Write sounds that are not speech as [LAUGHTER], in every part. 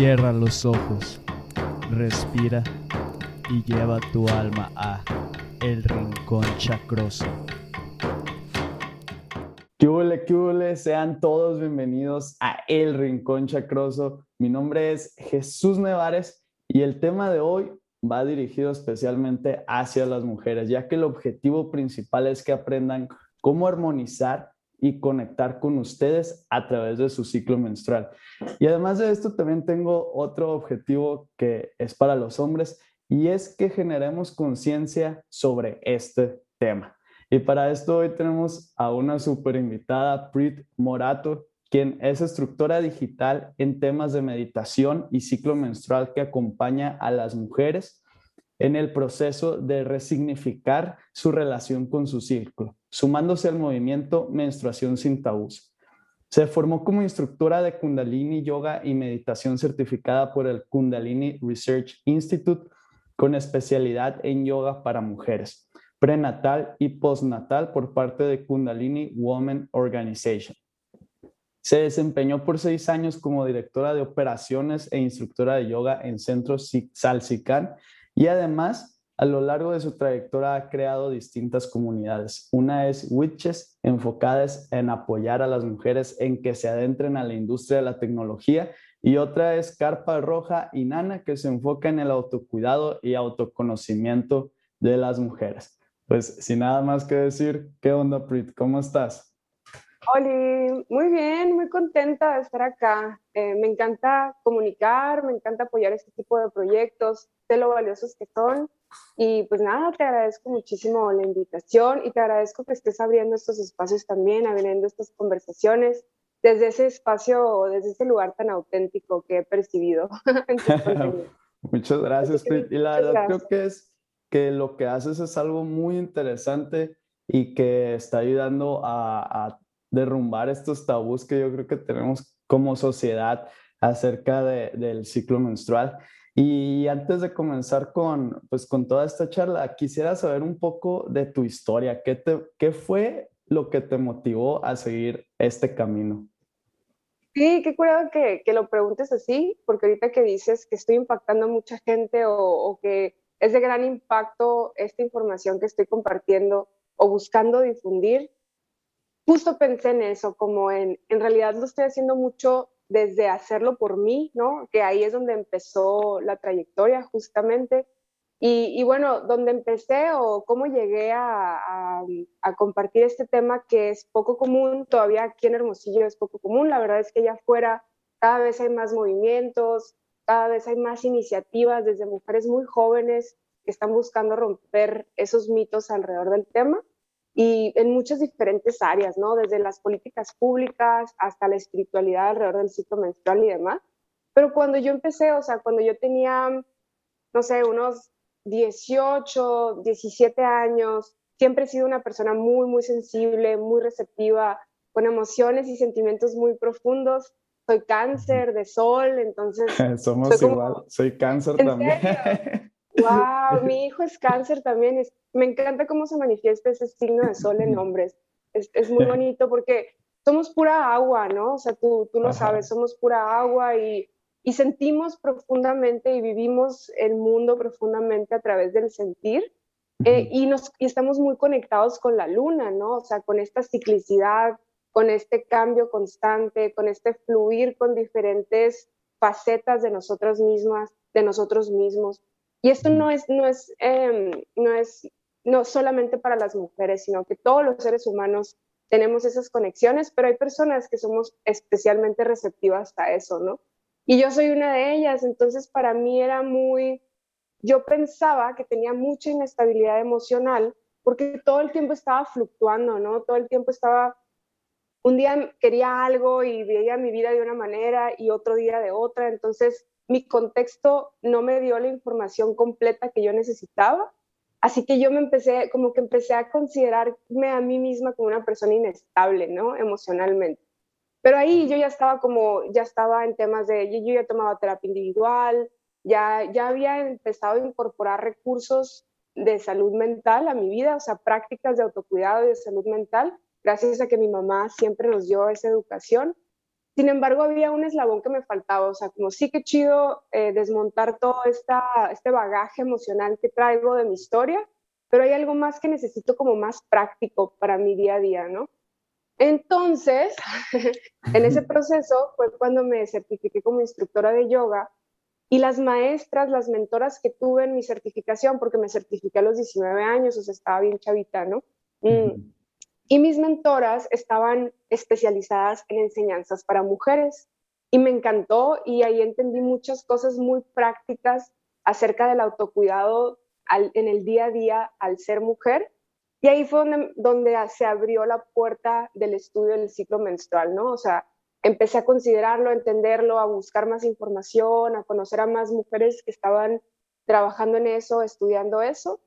Cierra los ojos, respira y lleva tu alma a El Rincón Chacroso. ¿Qué huele, qué huele? Sean todos bienvenidos a El Rincón Chacroso. Mi nombre es Jesús Nevares y el tema de hoy va dirigido especialmente hacia las mujeres, ya que el objetivo principal es que aprendan cómo armonizar y conectar con ustedes a través de su ciclo menstrual. Y además de esto, también tengo otro objetivo que es para los hombres y es que generemos conciencia sobre este tema. Y para esto hoy tenemos a una super invitada, Prit Morato, quien es instructora digital en temas de meditación y ciclo menstrual que acompaña a las mujeres en el proceso de resignificar su relación con su ciclo sumándose al movimiento Menstruación sin tabús. Se formó como instructora de Kundalini Yoga y Meditación certificada por el Kundalini Research Institute con especialidad en yoga para mujeres, prenatal y postnatal por parte de Kundalini Women Organization. Se desempeñó por seis años como directora de operaciones e instructora de yoga en Centros Salsican y además a lo largo de su trayectoria ha creado distintas comunidades. Una es Witches, enfocadas en apoyar a las mujeres en que se adentren a la industria de la tecnología. Y otra es Carpa Roja y Nana, que se enfoca en el autocuidado y autoconocimiento de las mujeres. Pues sin nada más que decir, ¿qué onda, Prit? ¿Cómo estás? Hola, muy bien, muy contenta de estar acá. Eh, me encanta comunicar, me encanta apoyar este tipo de proyectos, sé lo valiosos que son y pues nada, te agradezco muchísimo la invitación y te agradezco que estés abriendo estos espacios también, abriendo estas conversaciones desde ese espacio, desde ese lugar tan auténtico que he percibido. [LAUGHS] [LAUGHS] Muchas gracias, Y la verdad creo que es que lo que haces es algo muy interesante y que está ayudando a, a derrumbar estos tabús que yo creo que tenemos como sociedad acerca de, del ciclo menstrual. Y antes de comenzar con, pues, con toda esta charla, quisiera saber un poco de tu historia. ¿Qué, te, ¿Qué fue lo que te motivó a seguir este camino? Sí, qué curado que, que, lo preguntes así, porque ahorita que dices que estoy impactando a mucha gente o, o, que es de gran impacto esta información que estoy compartiendo o buscando difundir, justo pensé en eso, como en, en realidad lo estoy haciendo mucho desde hacerlo por mí, ¿no? Que ahí es donde empezó la trayectoria justamente. Y, bueno, donde empecé o cómo llegué a, a, compartir este tema que es poco común, todavía aquí en Hermosillo es poco común, la verdad es que allá afuera cada vez hay más movimientos, cada vez hay más iniciativas desde mujeres muy jóvenes que están buscando romper esos mitos alrededor del tema y en muchas diferentes áreas, ¿no? Desde las políticas públicas hasta la espiritualidad alrededor del ciclo menstrual y demás. Pero cuando yo empecé, o sea, cuando yo tenía, no sé, unos 18, 17 años, siempre he sido una persona muy, muy sensible, muy receptiva, con emociones y sentimientos muy profundos. Soy cáncer de sol, entonces... [LAUGHS] Somos igual, soy cáncer también. [LAUGHS] Wow, [LAUGHS] mi hijo es cáncer también. Es, me encanta cómo se manifiesta ese signo de sol en hombres. Es, es muy [LAUGHS] bonito porque somos pura agua, ¿no? O sea, tú, tú lo sabes, somos pura agua y, y sentimos profundamente y vivimos el mundo profundamente a través del sentir. Eh, y, nos, y estamos muy conectados con la luna, ¿no? O sea, con esta ciclicidad, con este cambio constante, con este fluir con diferentes facetas de nosotras mismas, de nosotros mismos. Y esto no es, no es, em, no es no solamente para las mujeres, sino que todos los seres humanos tenemos esas conexiones, pero hay personas que somos especialmente receptivas a eso, ¿no? Y yo soy una de ellas, entonces para mí era muy, yo pensaba que tenía mucha inestabilidad emocional porque todo el tiempo estaba fluctuando, ¿no? Todo el tiempo estaba, un día quería algo y veía mi vida de una manera y otro día de otra, entonces mi contexto no me dio la información completa que yo necesitaba. Así que yo me empecé, como que empecé a considerarme a mí misma como una persona inestable, ¿no? Emocionalmente. Pero ahí yo ya estaba como, ya estaba en temas de, yo ya tomaba terapia individual, ya, ya había empezado a incorporar recursos de salud mental a mi vida, o sea, prácticas de autocuidado y de salud mental, gracias a que mi mamá siempre nos dio esa educación. Sin embargo, había un eslabón que me faltaba, o sea, como sí que chido eh, desmontar todo esta, este bagaje emocional que traigo de mi historia, pero hay algo más que necesito como más práctico para mi día a día, ¿no? Entonces, [LAUGHS] en ese proceso fue cuando me certifiqué como instructora de yoga y las maestras, las mentoras que tuve en mi certificación, porque me certifiqué a los 19 años, o sea, estaba bien chavita, ¿no? Mm. Y mis mentoras estaban especializadas en enseñanzas para mujeres y me encantó y ahí entendí muchas cosas muy prácticas acerca del autocuidado en el día a día al ser mujer. Y ahí fue donde, donde se abrió la puerta del estudio del ciclo menstrual, ¿no? O sea, empecé a considerarlo, a entenderlo, a buscar más información, a conocer a más mujeres que estaban trabajando en eso, estudiando eso.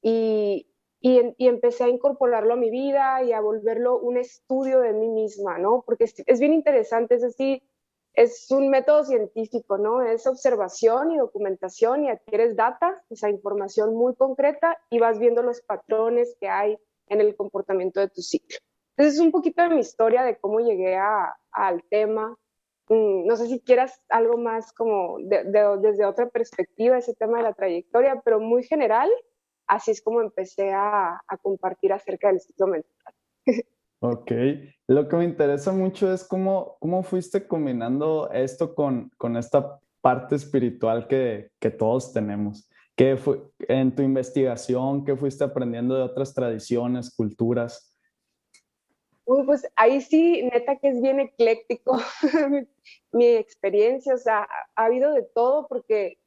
Y, y, empecé a incorporarlo a mi vida y a volverlo un estudio de mí misma, ¿no? Porque es, bien interesante, es decir, es un método científico, ¿no? Es observación y documentación y adquieres data, esa información muy concreta y vas viendo los patrones que hay en el comportamiento de tu ciclo. Entonces es un poquito de mi historia de cómo llegué al tema. Mm, no sé si quieras algo más como desde otra perspectiva, ese tema de la trayectoria, pero muy general, así es como empecé a, compartir acerca del ciclo menstrual. Ok, lo que me interesa mucho es cómo, cómo fuiste combinando esto con, con esta parte espiritual que, que todos tenemos. ¿Qué fue en tu investigación? ¿Qué fuiste aprendiendo de otras tradiciones, culturas? Uy, pues ahí sí, neta que es bien ecléctico [LAUGHS] mi experiencia, o sea, ha habido de todo porque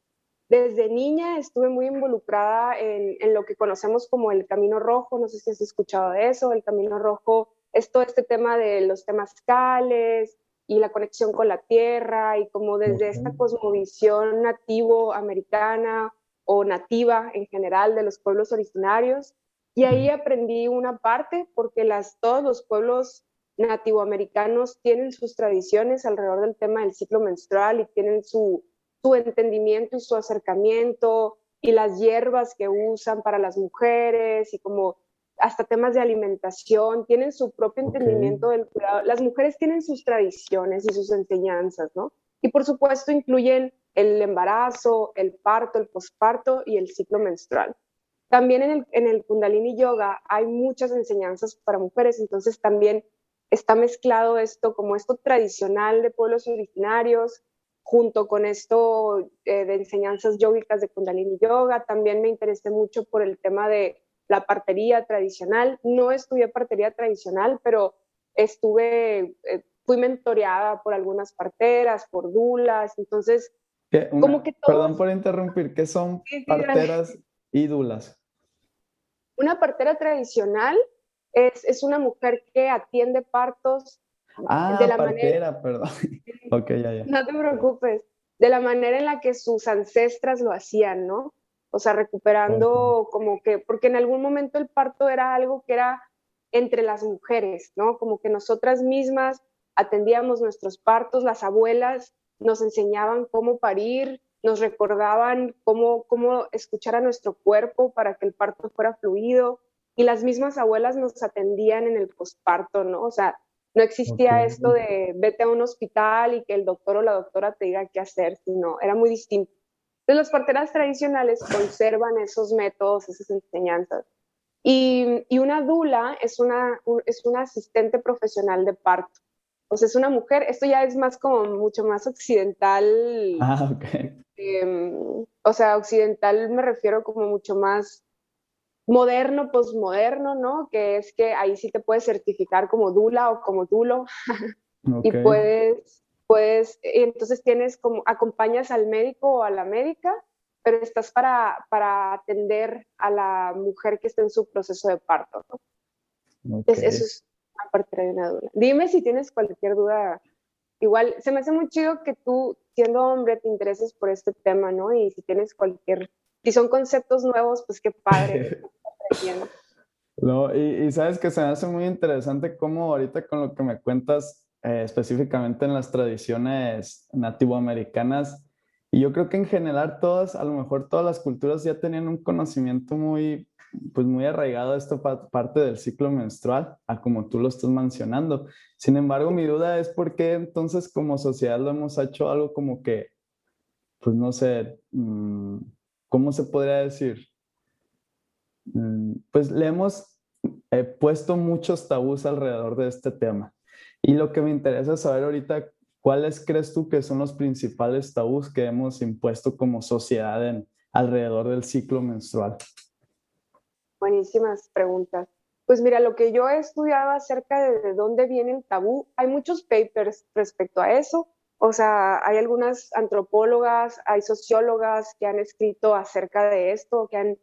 desde niña estuve muy involucrada en, lo que conocemos como el Camino Rojo, no sé si has escuchado de eso, el Camino Rojo es todo este tema de los temas cales y la conexión con la tierra y como desde esta cosmovisión nativo americana o nativa en general de los pueblos originarios. Y ahí aprendí una parte porque las, todos los pueblos nativoamericanos tienen sus tradiciones alrededor del tema del ciclo menstrual y tienen su, su entendimiento y su acercamiento y las hierbas que usan para las mujeres y como hasta temas de alimentación, tienen su propio entendimiento del cuidado. Las mujeres tienen sus tradiciones y sus enseñanzas, ¿no? Y por supuesto incluyen el embarazo, el parto, el posparto y el ciclo menstrual. También en el, en el Kundalini Yoga hay muchas enseñanzas para mujeres, entonces también está mezclado esto como esto tradicional de pueblos originarios, junto con esto eh, de enseñanzas yógicas de Kundalini Yoga. También me interesé mucho por el tema de la partería tradicional. No estudié partería tradicional, pero estuve, eh, fui mentoreada por algunas parteras, por dulas, entonces, como que Perdón por interrumpir, ¿qué son parteras y dulas? Una partera tradicional es, es una mujer que atiende partos Ah, de la partera, perdón. Ok, ya, ya. No te preocupes. De la manera en la que sus ancestras lo hacían, ¿no? O sea, recuperando como que, porque en algún momento el parto era algo que era entre las mujeres, ¿no? Como que nosotras mismas atendíamos nuestros partos, las abuelas nos enseñaban cómo parir, nos recordaban cómo, cómo escuchar a nuestro cuerpo para que el parto fuera fluido, y las mismas abuelas nos atendían en el posparto, ¿no? O sea, no existía esto de vete a un hospital y que el doctor o la doctora te diga qué hacer, sino era muy distinto. Entonces, las parteras tradicionales conservan esos métodos, esas enseñanzas. Y, y una dula es una, es una asistente profesional de parto. O sea, es una mujer, esto ya es más como mucho más occidental. Ah, ok. Em, o sea, occidental me refiero como mucho más moderno, posmoderno, ¿no? Que es que ahí sí te puedes certificar como dula o como dulo [LAUGHS] y puedes, puedes, y entonces tienes como, acompañas al médico o a la médica, pero estás para, para atender a la mujer que está en su proceso de parto, ¿no? eso es una parte de una dula. Dime si tienes cualquier duda. Igual, se me hace muy chido que tú, siendo hombre, te intereses por este tema, ¿no? Y si tienes cualquier, si son conceptos nuevos, pues qué padre. [LAUGHS] No, y, sabes que se me hace muy interesante cómo ahorita con lo que me cuentas eh, específicamente en las tradiciones nativoamericanas, y yo creo que en general todas, a lo mejor todas las culturas ya tenían un conocimiento muy pues muy arraigado a esta parte del ciclo menstrual, a como tú lo estás mencionando. Sin embargo, mi duda es por qué entonces como sociedad lo hemos hecho algo como que, pues no sé, mm, ¿cómo se podría decir? Mm, pues le hemos eh, puesto muchos tabús alrededor de este tema. Y lo que me interesa saber ahorita, ¿cuáles crees tú que son los principales tabús que hemos impuesto como sociedad alrededor del ciclo menstrual? Buenísimas preguntas. Pues mira, lo que yo he estudiado acerca de, de dónde viene el tabú, hay muchos papers respecto a eso. O sea, hay algunas antropólogas, hay sociólogas que han escrito acerca de esto, que han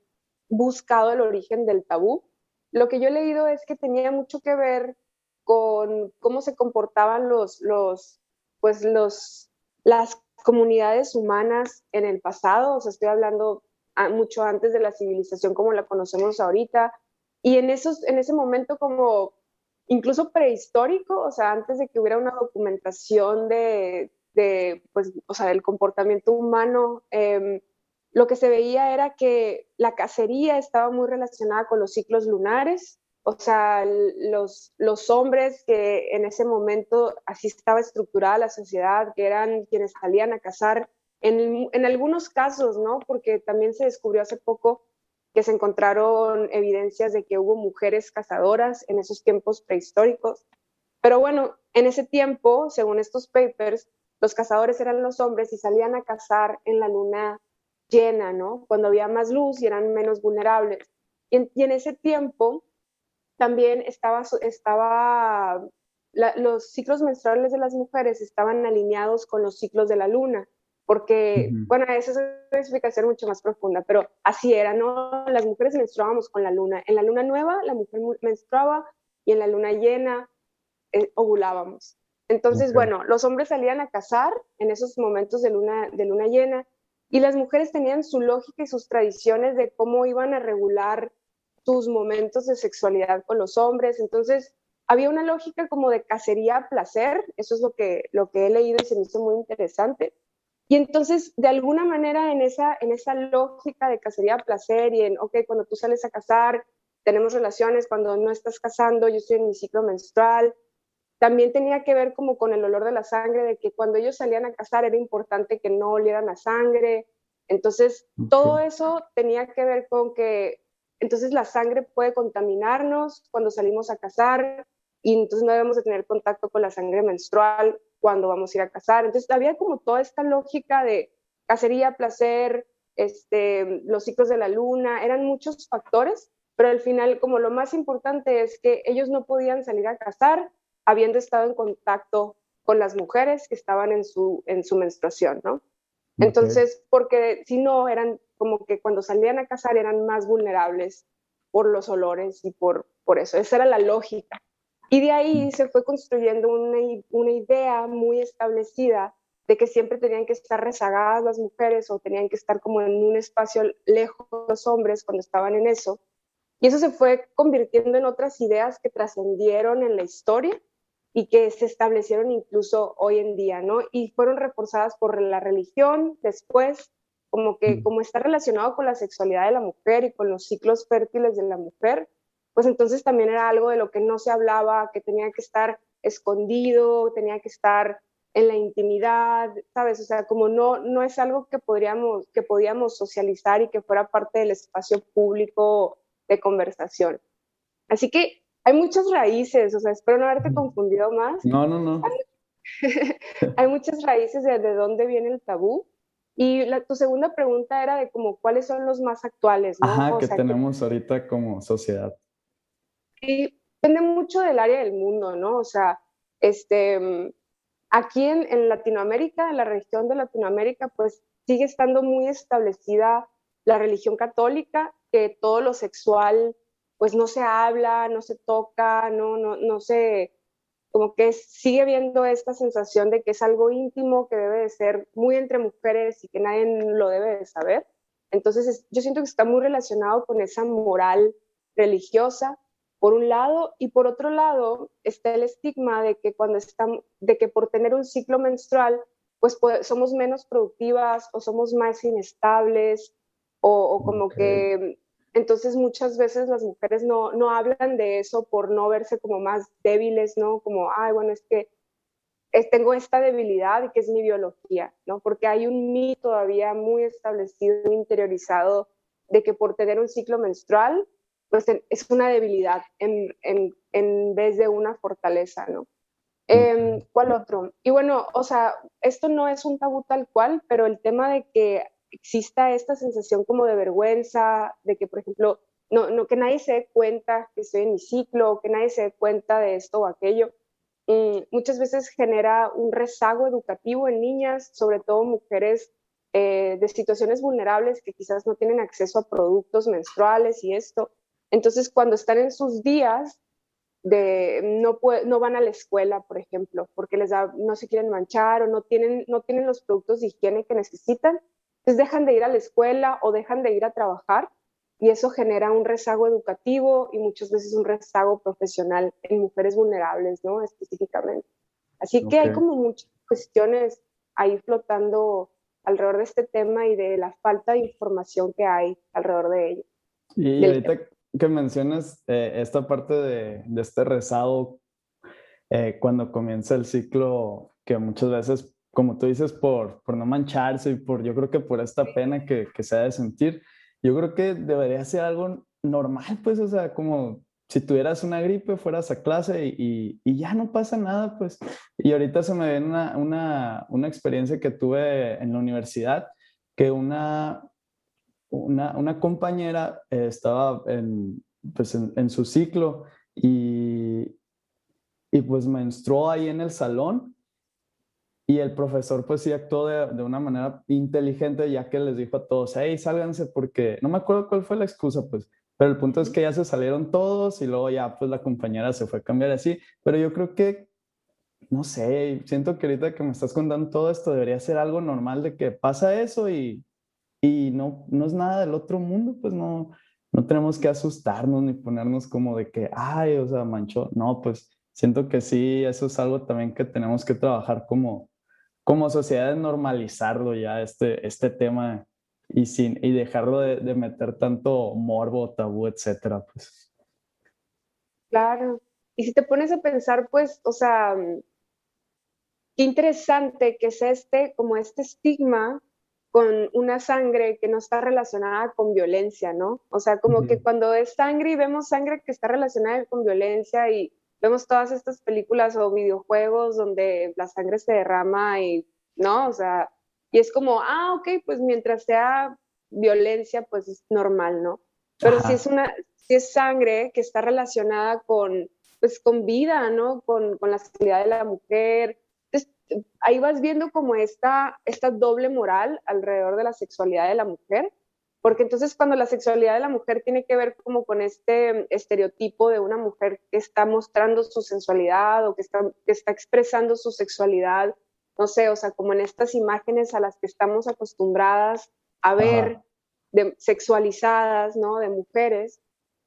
buscado el origen del tabú. Lo que yo he leído es que tenía mucho que ver con cómo se comportaban los, los, pues los, las comunidades humanas en el pasado, o sea, estoy hablando mucho antes de la civilización como la conocemos ahorita, y en, esos, en ese momento como incluso prehistórico, o sea, antes de que hubiera una documentación de, de pues, o sea, del comportamiento humano, eh, lo que se veía era que la cacería estaba muy relacionada con los ciclos lunares, o sea, los, hombres que en ese momento así estaba estructurada la sociedad, que eran quienes salían a cazar, en algunos casos, ¿no? Porque también se descubrió hace poco que se encontraron evidencias de que hubo mujeres cazadoras en esos tiempos prehistóricos. Pero bueno, en ese tiempo, según estos papers, los cazadores eran los hombres y salían a cazar en la luna llena, ¿no? Cuando había más luz y eran menos vulnerables. Y en, ese tiempo también estaba, estaba los ciclos menstruales de las mujeres estaban alineados con los ciclos de la luna, porque, bueno, esa es una explicación mucho más profunda, pero así era, ¿no? Las mujeres menstruábamos con la luna. En la luna nueva, la mujer menstruaba y en la luna llena eh, ovulábamos. Entonces, bueno, los hombres salían a cazar en esos momentos de luna, de luna llena y las mujeres tenían su lógica y sus tradiciones de cómo iban a regular sus momentos de sexualidad con los hombres. Entonces, había una lógica como de cacería-placer, eso es lo que, lo que he leído y se me hizo muy interesante. Y entonces, de alguna manera, en esa, en esa lógica de cacería-placer y en, ok, cuando tú sales a cazar, tenemos relaciones, cuando no estás casando, yo estoy en mi ciclo menstrual, también tenía que ver como con el olor de la sangre, de que cuando ellos salían a cazar era importante que no olieran a sangre. Entonces, todo eso tenía que ver con que entonces la sangre puede contaminarnos cuando salimos a cazar y entonces no debemos de tener contacto con la sangre menstrual cuando vamos a ir a cazar. Entonces, había como toda esta lógica de cacería, placer, este, los ciclos de la luna, eran muchos factores, pero al final como lo más importante es que ellos no podían salir a cazar habiendo estado en contacto con las mujeres que estaban en su, en su menstruación, ¿no? Entonces, porque si no, eran como que cuando salían a cazar eran más vulnerables por los olores y por, por eso. Esa era la lógica. Y de ahí mm. se fue construyendo una, una idea muy establecida de que siempre tenían que estar rezagadas las mujeres o tenían que estar como en un espacio lejos los hombres cuando estaban en eso. Y eso se fue convirtiendo en otras ideas que trascendieron en la historia y que se establecieron incluso hoy en día, ¿no? Y fueron reforzadas por la religión después, como que como está relacionado con la sexualidad de la mujer y con los ciclos fértiles de la mujer, pues entonces también era algo de lo que no se hablaba, que tenía que estar escondido, tenía que estar en la intimidad, ¿sabes? O sea, como no, no es algo que, podríamos, que podíamos socializar y que fuera parte del espacio público de conversación. Así que hay muchas raíces, o sea, espero no haberte confundido más. No, no, no. [LAUGHS] Hay, muchas raíces de, de dónde viene el tabú. Y la, tu segunda pregunta era de como cuáles son los más actuales, ¿no? Ajá, que tenemos ahorita como sociedad. Y depende mucho del área del mundo, ¿no? O sea, este, aquí en, en Latinoamérica, en la región de Latinoamérica, pues sigue estando muy establecida la religión católica, que todo lo sexual pues no se habla, no se toca, no, no, no se, como que sigue viendo esta sensación de que es algo íntimo que debe de ser muy entre mujeres y que nadie lo debe de saber. Entonces yo siento que está muy relacionado con esa moral religiosa, por un lado, y por otro lado está el estigma de que cuando estamos, de que por tener un ciclo menstrual, pues, somos menos productivas o somos más inestables o, como que entonces muchas veces las mujeres no, no hablan de eso por no verse como más débiles, ¿no? Como, ay, bueno, es que tengo esta debilidad y que es mi biología, ¿no? Porque hay un mito todavía muy establecido, interiorizado, de que por tener un ciclo menstrual, pues es una debilidad en, en, en vez de una fortaleza, ¿no? Eh, ¿Cuál otro? Y bueno, o sea, esto no es un tabú tal cual, pero el tema de que exista esta sensación como de vergüenza, de que, por ejemplo, no, no que nadie se dé cuenta que estoy en mi ciclo, que nadie se dé cuenta de esto o aquello, mm, muchas veces genera un rezago educativo en niñas, sobre todo mujeres eh, de situaciones vulnerables que quizás no tienen acceso a productos menstruales y esto. Entonces, cuando están en sus días, de no, no van a la escuela, por ejemplo, porque les no se quieren manchar o no tienen, no tienen los productos de higiene que necesitan, entonces dejan de ir a la escuela o dejan de ir a trabajar y eso genera un rezago educativo y muchas veces un rezago profesional en mujeres vulnerables, ¿no? Específicamente. Así que hay como muchas cuestiones ahí flotando alrededor de este tema y de la falta de información que hay alrededor de ello. Y ahorita que mencionas eh, esta parte de, de este rezado eh, cuando comienza el ciclo, que muchas veces, como tú dices, por, por no mancharse y por, yo creo que por esta pena que, que se ha de sentir, yo creo que debería ser algo normal, pues, o sea, como si tuvieras una gripe, fueras a clase y, y, ya no pasa nada, pues. Y ahorita se me viene una, una, una experiencia que tuve en la universidad, que una, una, una compañera eh, estaba en, pues en, su ciclo y, y pues menstruó ahí en el salón y el profesor pues sí actuó de, de, una manera inteligente ya que les dijo a todos, hey, sálganse porque no me acuerdo cuál fue la excusa pues, pero el punto es que ya se salieron todos y luego ya pues la compañera se fue a cambiar así, pero yo creo que, no sé, siento que ahorita que me estás contando todo esto debería ser algo normal de que pasa eso y, y no, no es nada del otro mundo, pues no, no tenemos que asustarnos ni ponernos como de que, ay, o sea, manchó. No, pues siento que sí, eso es algo también que tenemos que trabajar como, como sociedad normalizarlo ya, este, este tema y, sin, y dejarlo de, de meter tanto morbo, tabú, etcétera, pues. Claro. Y si te pones a pensar, pues, o sea, qué interesante que es este, como este estigma con una sangre que no está relacionada con violencia, ¿no? O sea, como que cuando es sangre y vemos sangre que está relacionada con violencia y vemos todas estas películas o videojuegos donde la sangre se derrama y, ¿no? O sea, y es como, ah, ok, pues mientras sea violencia, pues es normal, ¿no? Pero si es una, si es sangre que está relacionada con, pues con vida, ¿no? Con, con la sexualidad de la mujer, ahí vas viendo como esta, esta doble moral alrededor de la sexualidad de la mujer, porque entonces cuando la sexualidad de la mujer tiene que ver como con este estereotipo de una mujer que está mostrando su sensualidad o que está, que está expresando su sexualidad, no sé, o sea, como en estas imágenes a las que estamos acostumbradas a ver de, sexualizadas, ¿no? De mujeres,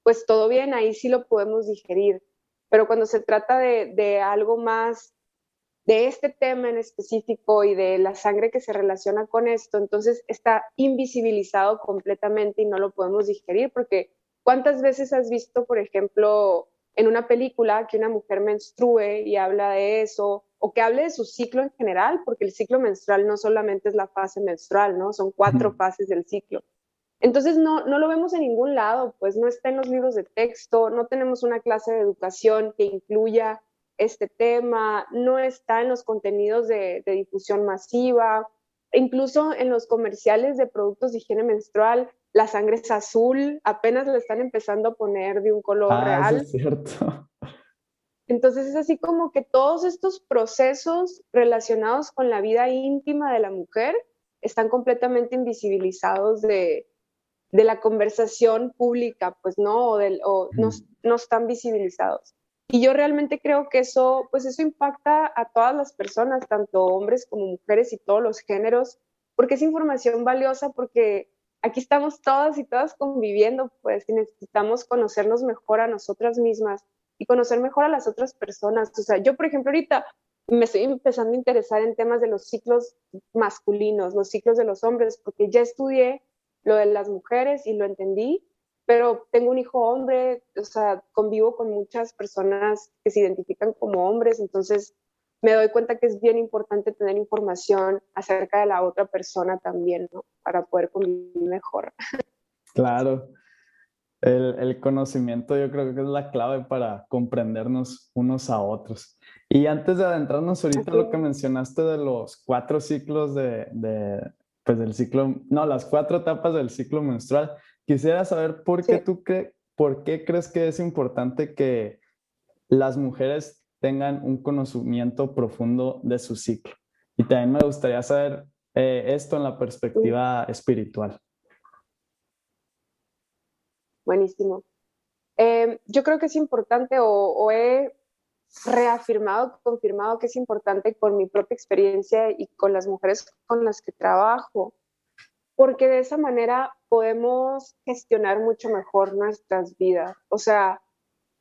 pues todo bien, ahí sí lo podemos digerir. Pero cuando se trata de, de algo más de este tema en específico y de la sangre que se relaciona con esto, entonces está invisibilizado completamente y no lo podemos digerir porque ¿cuántas veces has visto, por ejemplo, en una película que una mujer menstrue y habla de eso o que hable de su ciclo en general, porque el ciclo menstrual no solamente es la fase menstrual, ¿no? Son cuatro fases del ciclo. Entonces no, no lo vemos en ningún lado, pues no está en los libros de texto, no tenemos una clase de educación que incluya este tema, no está en los contenidos de, difusión masiva, incluso en los comerciales de productos de higiene menstrual, la sangre es azul, apenas le están empezando a poner de un color ah, real. es cierto. Entonces es así como que todos estos procesos relacionados con la vida íntima de la mujer están completamente invisibilizados de, la conversación pública, pues no, o, o no, no están visibilizados. Y yo realmente creo que eso, pues eso impacta a todas las personas, tanto hombres como mujeres y todos los géneros, porque es información valiosa, porque aquí estamos todas y todas conviviendo, pues, y necesitamos conocernos mejor a nosotras mismas y conocer mejor a las otras personas. O sea, yo, por ejemplo, ahorita me estoy empezando a interesar en temas de los ciclos masculinos, los ciclos de los hombres, porque ya estudié lo de las mujeres y lo entendí, pero tengo un hijo hombre, o sea, convivo con muchas personas que se identifican como hombres, entonces me doy cuenta que es bien importante tener información acerca de la otra persona también, ¿no? Para poder convivir mejor. Claro. El, el, conocimiento yo creo que es la clave para comprendernos unos a otros. Y antes de adentrarnos ahorita lo que mencionaste de los cuatro ciclos de, de, pues del ciclo, no, las cuatro etapas del ciclo menstrual, quisiera saber por qué tú crees, por qué crees que es importante que las mujeres tengan un conocimiento profundo de su ciclo. Y también me gustaría saber eh, esto en la perspectiva espiritual. Buenísimo. Eh, yo creo que es importante o, he reafirmado, confirmado que es importante con mi propia experiencia y con las mujeres con las que trabajo, porque de esa manera podemos gestionar mucho mejor nuestras vidas. O sea,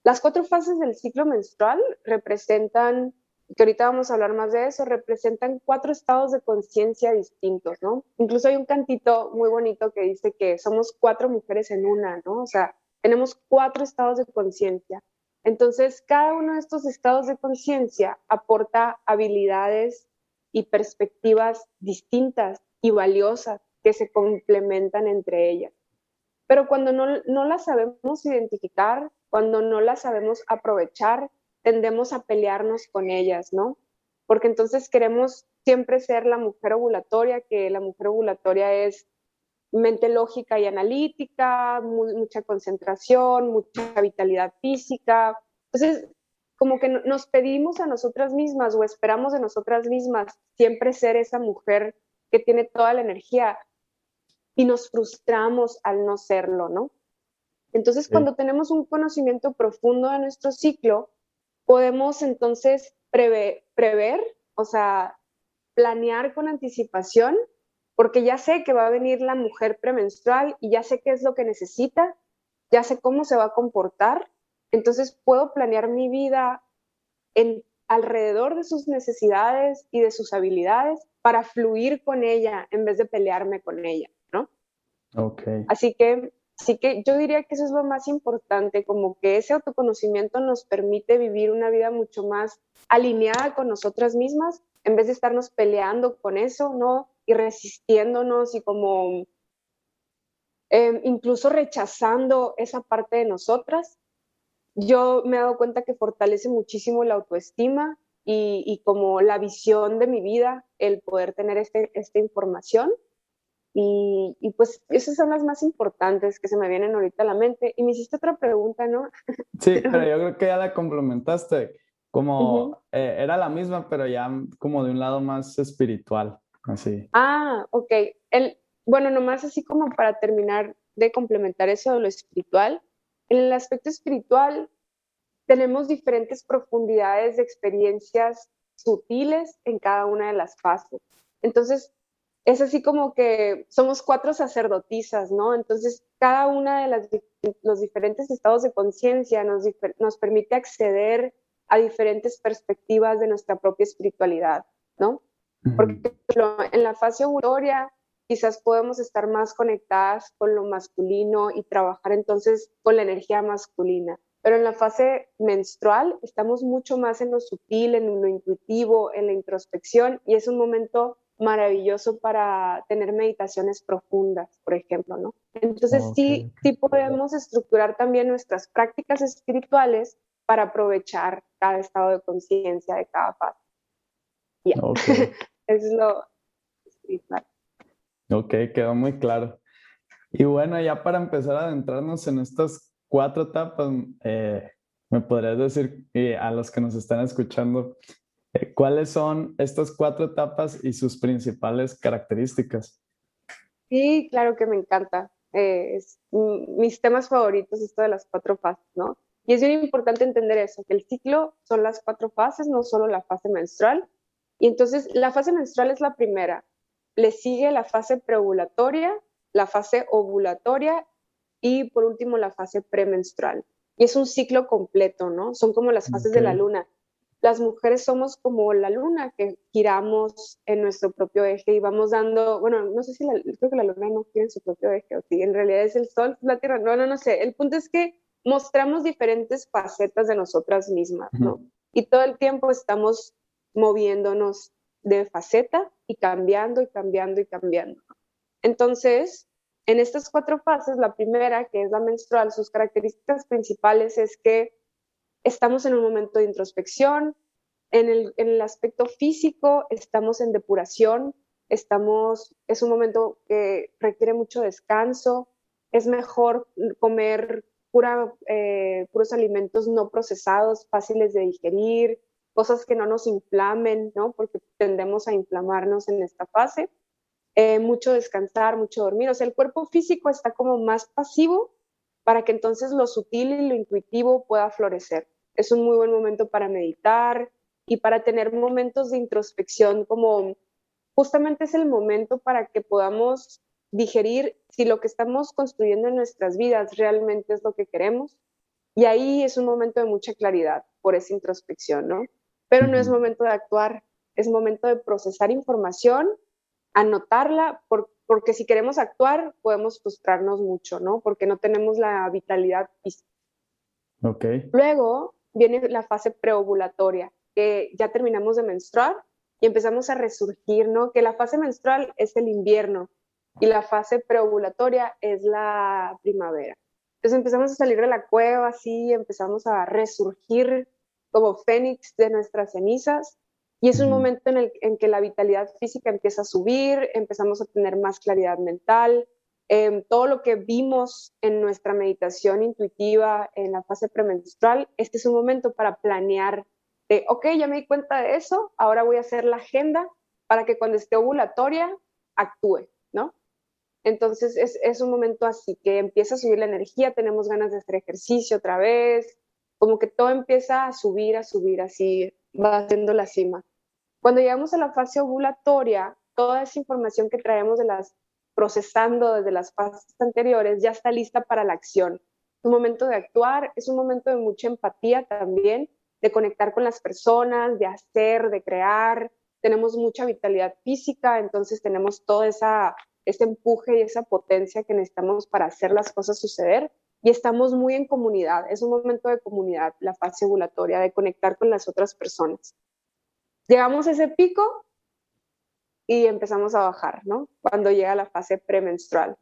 las cuatro fases del ciclo menstrual representan, que ahorita vamos a hablar más de eso, representan cuatro estados de conciencia distintos, ¿no? Incluso hay un cantito muy bonito que dice que somos cuatro mujeres en una, ¿no? O sea, tenemos cuatro estados de conciencia. Entonces, cada uno de estos estados de conciencia aporta habilidades y perspectivas distintas y valiosas que se complementan entre ellas. Pero cuando no, no las sabemos identificar, cuando no las sabemos aprovechar, tendemos a pelearnos con ellas, ¿no? Porque entonces queremos siempre ser la mujer ovulatoria, que la mujer ovulatoria es mente lógica y analítica, mucha concentración, mucha vitalidad física. Entonces, como que nos pedimos a nosotras mismas o esperamos de nosotras mismas siempre ser esa mujer que tiene toda la energía y nos frustramos al no serlo, ¿no? Entonces, cuando tenemos un conocimiento profundo de nuestro ciclo, podemos entonces prever, o sea, planear con anticipación, porque ya sé que va a venir la mujer premenstrual y ya sé qué es lo que necesita, ya sé cómo se va a comportar, entonces puedo planear mi vida en, alrededor de sus necesidades y de sus habilidades para fluir con ella en vez de pelearme con ella, ¿no? Ok. Así que Así que yo diría que eso es lo más importante, como que ese autoconocimiento nos permite vivir una vida mucho más alineada con nosotras mismas, en vez de estarnos peleando con eso, ¿no? Y resistiéndonos y como em, incluso rechazando esa parte de nosotras. Yo me he dado cuenta que fortalece muchísimo la autoestima y, y como la visión de mi vida, el poder tener este, esta información y, pues esas son las más importantes que se me vienen ahorita a la mente. Y me hiciste otra pregunta, ¿no? [LAUGHS] Sí, [LAUGHS] pero yo creo que ya la complementaste. Como eh, era la misma, pero ya como de un lado más espiritual, así. Ah, ok. El, bueno, nomás así como para terminar de complementar eso de lo espiritual. En el aspecto espiritual tenemos diferentes profundidades de experiencias sutiles en cada una de las fases. Entonces, es así como que somos cuatro sacerdotisas, ¿no? Entonces, cada una de las, los diferentes estados de conciencia nos, nos permite acceder a diferentes perspectivas de nuestra propia espiritualidad, ¿no? Porque en la fase ovulatoria quizás podemos estar más conectadas con lo masculino y trabajar entonces con la energía masculina. Pero en la fase menstrual estamos mucho más en lo sutil, en lo intuitivo, en la introspección y es un momento maravilloso para tener meditaciones profundas, por ejemplo, ¿no? Entonces sí, sí podemos estructurar también nuestras prácticas espirituales para aprovechar cada estado de conciencia de cada fase. [LAUGHS] es lo espiritual. Ok, quedó muy claro. Y bueno, ya para empezar a adentrarnos en estas cuatro etapas, eh, ¿me podrías decir a los que nos están escuchando eh, ¿Cuáles son estas cuatro etapas y sus principales características? Sí, claro que me encanta. Eh, es, mis temas favoritos, esto de las cuatro fases, ¿no? Y es bien importante entender eso, que el ciclo son las cuatro fases, no solo la fase menstrual. Y entonces la fase menstrual es la primera. Le sigue la fase preovulatoria, la fase ovulatoria y por último la fase premenstrual. Y es un ciclo completo, ¿no? Son como las fases de la luna las mujeres somos como la luna, que giramos en nuestro propio eje y vamos dando, bueno, no sé si la, creo que la luna no gira en su propio eje, o si en realidad es el sol, la tierra, no, no, no sé. El punto es que mostramos diferentes facetas de nosotras mismas, ¿no? Y todo el tiempo estamos moviéndonos de faceta y cambiando y cambiando y cambiando. Entonces, en estas cuatro fases, la primera, que es la menstrual, sus características principales es que estamos en un momento de introspección, en el, aspecto físico estamos en depuración, estamos, es un momento que requiere mucho descanso, es mejor comer pura, eh, puros alimentos no procesados, fáciles de digerir, cosas que no nos inflamen, ¿no? Porque tendemos a inflamarnos en esta fase. Eh, mucho descansar, mucho dormir. O sea, el cuerpo físico está como más pasivo para que entonces lo sutil y lo intuitivo pueda florecer. Es un muy buen momento para meditar y para tener momentos de introspección, como justamente es el momento para que podamos digerir si lo que estamos construyendo en nuestras vidas realmente es lo que queremos. Y ahí es un momento de mucha claridad por esa introspección, ¿no? Pero no es momento de actuar, es momento de procesar información, anotarla, por, porque si queremos actuar podemos frustrarnos mucho, ¿no? Porque no tenemos la vitalidad física. Ok. Luego viene la fase preovulatoria, que ya terminamos de menstruar y empezamos a resurgir, ¿no? Que la fase menstrual es el invierno y la fase preovulatoria es la primavera. Entonces empezamos a salir de la cueva, así, empezamos a resurgir como fénix de nuestras cenizas y es un momento en el en que la vitalidad física empieza a subir, empezamos a tener más claridad mental. Em, todo lo que vimos en nuestra meditación intuitiva en la fase premenstrual, este es un momento para planear de, ok, ya me di cuenta de eso, ahora voy a hacer la agenda para que cuando esté ovulatoria actúe, ¿no? Entonces es, es un momento así que empieza a subir la energía, tenemos ganas de hacer ejercicio otra vez, como que todo empieza a subir, a subir, así va haciendo la cima. Cuando llegamos a la fase ovulatoria, toda esa información que traemos de las procesando desde las fases anteriores ya está lista para la acción. Es un momento de actuar, es un momento de mucha empatía también, de conectar con las personas, de hacer, de crear. Tenemos mucha vitalidad física, entonces tenemos todo esa, ese empuje y esa potencia que necesitamos para hacer las cosas suceder y estamos muy en comunidad. Es un momento de comunidad, la fase ovulatoria, de conectar con las otras personas. Llegamos a ese pico y empezamos a bajar, ¿no? Cuando llega la fase premenstrual.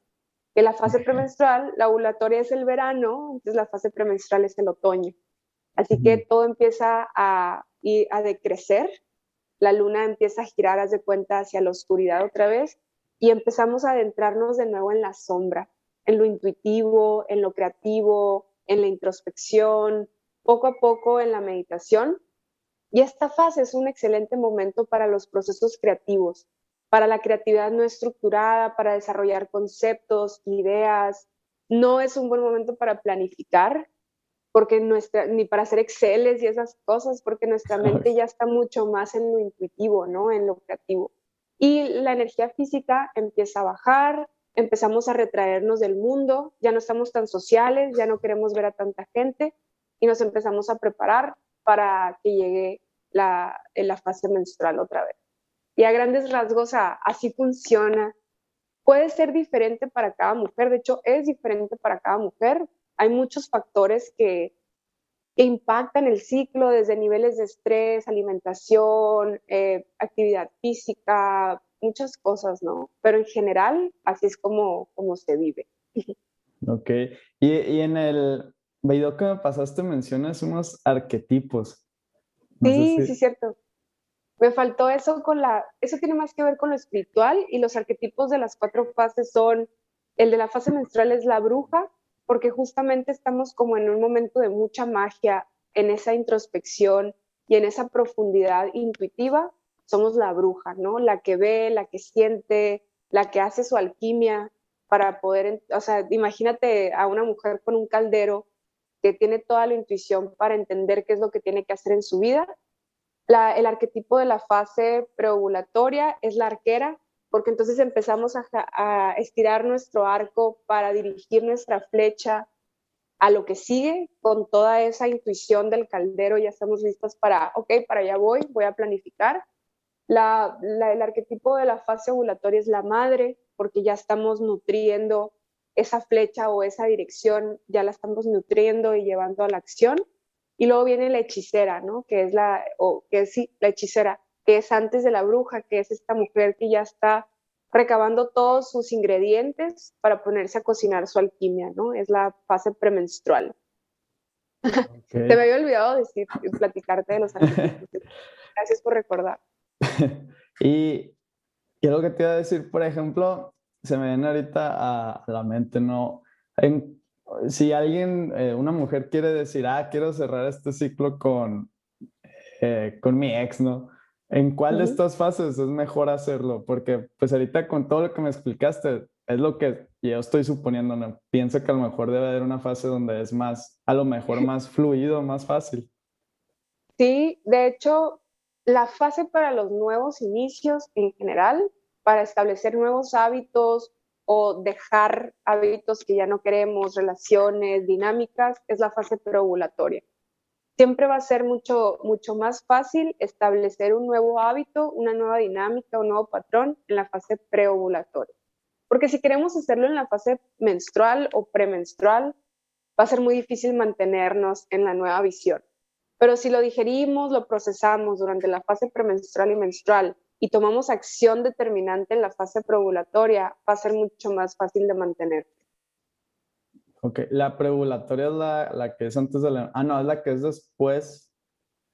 Que la fase premenstrual, la ovulatoria es el verano, entonces la fase premenstrual es el otoño. Así que todo empieza a, a decrecer, la luna empieza a girar, haz de cuenta, hacia la oscuridad otra vez y empezamos a adentrarnos de nuevo en la sombra en lo intuitivo, en lo creativo, en la introspección, poco a poco en la meditación. Y esta fase es un excelente momento para los procesos creativos, para la creatividad no estructurada, para desarrollar conceptos, ideas. No es un buen momento para planificar, porque nuestra, ni para hacer Exceles y esas cosas, porque nuestra mente ya está mucho más en lo intuitivo, ¿no? En lo creativo. Y la energía física empieza a bajar, empezamos a retraernos del mundo, ya no estamos tan sociales, ya no queremos ver a tanta gente y nos empezamos a preparar para que llegue la, la fase menstrual otra vez. Y a grandes rasgos así funciona. Puede ser diferente para cada mujer, de hecho es diferente para cada mujer. Hay muchos factores que, que impactan el ciclo, desde niveles de estrés, alimentación, eh, actividad física, muchas cosas, ¿no? Pero en general, así es como, como se vive. [LAUGHS] Ok. Y, y en el video que me pasaste mencionas unos arquetipos. sí, sí, cierto. Me faltó eso con la, eso tiene más que ver con lo espiritual y los arquetipos de las cuatro fases son, el de la fase menstrual es la bruja, porque justamente estamos como en un momento de mucha magia, en esa introspección y en esa profundidad intuitiva somos la bruja, ¿no? La que ve, la que siente, la que hace su alquimia para poder, o sea, imagínate a una mujer con un caldero que tiene toda la intuición para entender qué es lo que tiene que hacer en su vida. El arquetipo de la fase preovulatoria es la arquera, porque entonces empezamos a, estirar nuestro arco para dirigir nuestra flecha a lo que sigue con toda esa intuición del caldero, ya estamos listos para, ok, para allá voy, voy a planificar. La, el arquetipo de la fase ovulatoria es la madre, porque ya estamos nutriendo esa flecha o esa dirección, ya la estamos nutriendo y llevando a la acción. Y luego viene la hechicera, ¿no? Que es la, o que es sí, la hechicera, que es antes de la bruja, que es esta mujer que ya está recabando todos sus ingredientes para ponerse a cocinar su alquimia, ¿no? Es la fase premenstrual. Te me había olvidado decir, platicarte de los arquetipos. [LAUGHS] Gracias por recordar. y, y algo que te iba a decir, por ejemplo, se me viene ahorita a la mente, ¿no? Si alguien, eh, una mujer quiere decir, ah, quiero cerrar este ciclo con, eh, con mi ex, ¿no? ¿En cuál de estas fases es mejor hacerlo? Porque pues ahorita con todo lo que me explicaste, es lo que yo estoy suponiendo, ¿no? Pienso que a lo mejor debe haber una fase donde es más, a lo mejor [LAUGHS] más fluido, más fácil. Sí, de hecho, la fase para los nuevos inicios en general, para establecer nuevos hábitos o dejar hábitos que ya no queremos, relaciones, dinámicas, es la fase preovulatoria siempre va a ser mucho, mucho más fácil establecer un nuevo hábito, una nueva dinámica, un nuevo patrón en la fase preovulatoria. Porque si queremos hacerlo en la fase menstrual o premenstrual, va a ser muy difícil mantenernos en la nueva visión. Pero si lo digerimos, lo procesamos durante la fase premenstrual y menstrual y tomamos acción determinante en la fase preovulatoria, va a ser mucho más fácil de mantener. Ok, la preovulatoria es la, que es antes de la... Ah, no, es la que es después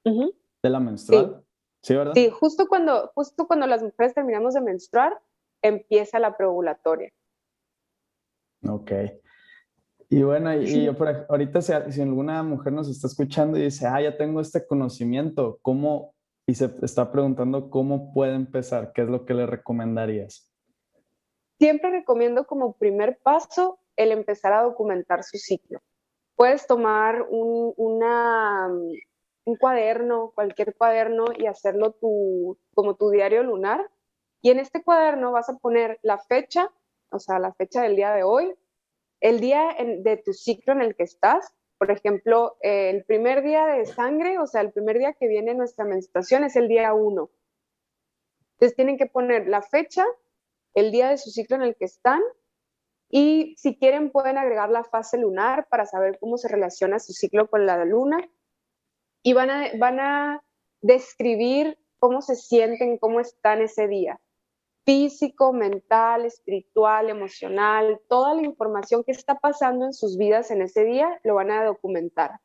de la menstrual. Sí. ¿verdad? Sí, justo cuando, justo cuando las mujeres terminamos de menstruar, empieza la preovulatoria. Ok. Y bueno, y, yo por, ahorita si, si, alguna mujer nos está escuchando y dice, ah, ya tengo este conocimiento, ¿cómo? Y se está preguntando cómo puede empezar, ¿qué es lo que le recomendarías? Siempre recomiendo como primer paso el empezar a documentar su ciclo. Puedes tomar un, un cuaderno, cualquier cuaderno, y hacerlo tu, como tu diario lunar. Y en este cuaderno vas a poner la fecha, o sea, la fecha del día de hoy, el día de tu ciclo en el que estás. Por ejemplo, el primer día de sangre, o sea, el primer día que viene nuestra menstruación es el día 1. Entonces tienen que poner la fecha, el día de su ciclo en el que están y si quieren pueden agregar la fase lunar para saber cómo se relaciona su ciclo con la luna. Y van a, van a describir cómo se sienten, cómo están ese día. Físico, mental, espiritual, emocional, toda la información que está pasando en sus vidas en ese día lo van a documentar.